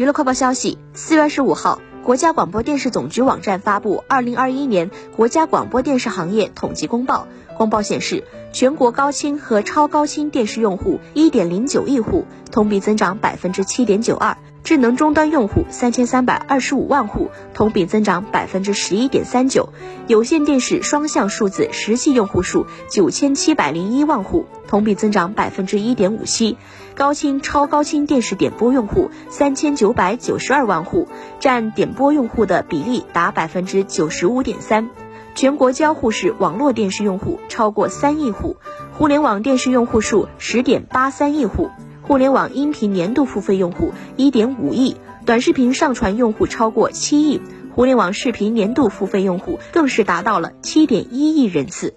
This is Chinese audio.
娱乐快报消息，四月二十五号，国家广播电视总局网站发布《二零二一年国家广播电视行业统计公报》。公报显示，全国高清和超高清电视用户一点零九亿户，同比增长百分之七点九二；智能终端用户三千三百二十五万户，同比增长百分之十一点三九；有线电视双向数字实际用户数九千七百零一万户，同比增长百分之一点五七。高清、超高清电视点播用户三千九百九十二万户，占点播用户的比例达百分之九十五点三。全国交互式网络电视用户超过三亿户，互联网电视用户数十点八三亿户，互联网音频年度付费用户一点五亿，短视频上传用户超过七亿，互联网视频年度付费用户更是达到了七点一亿人次。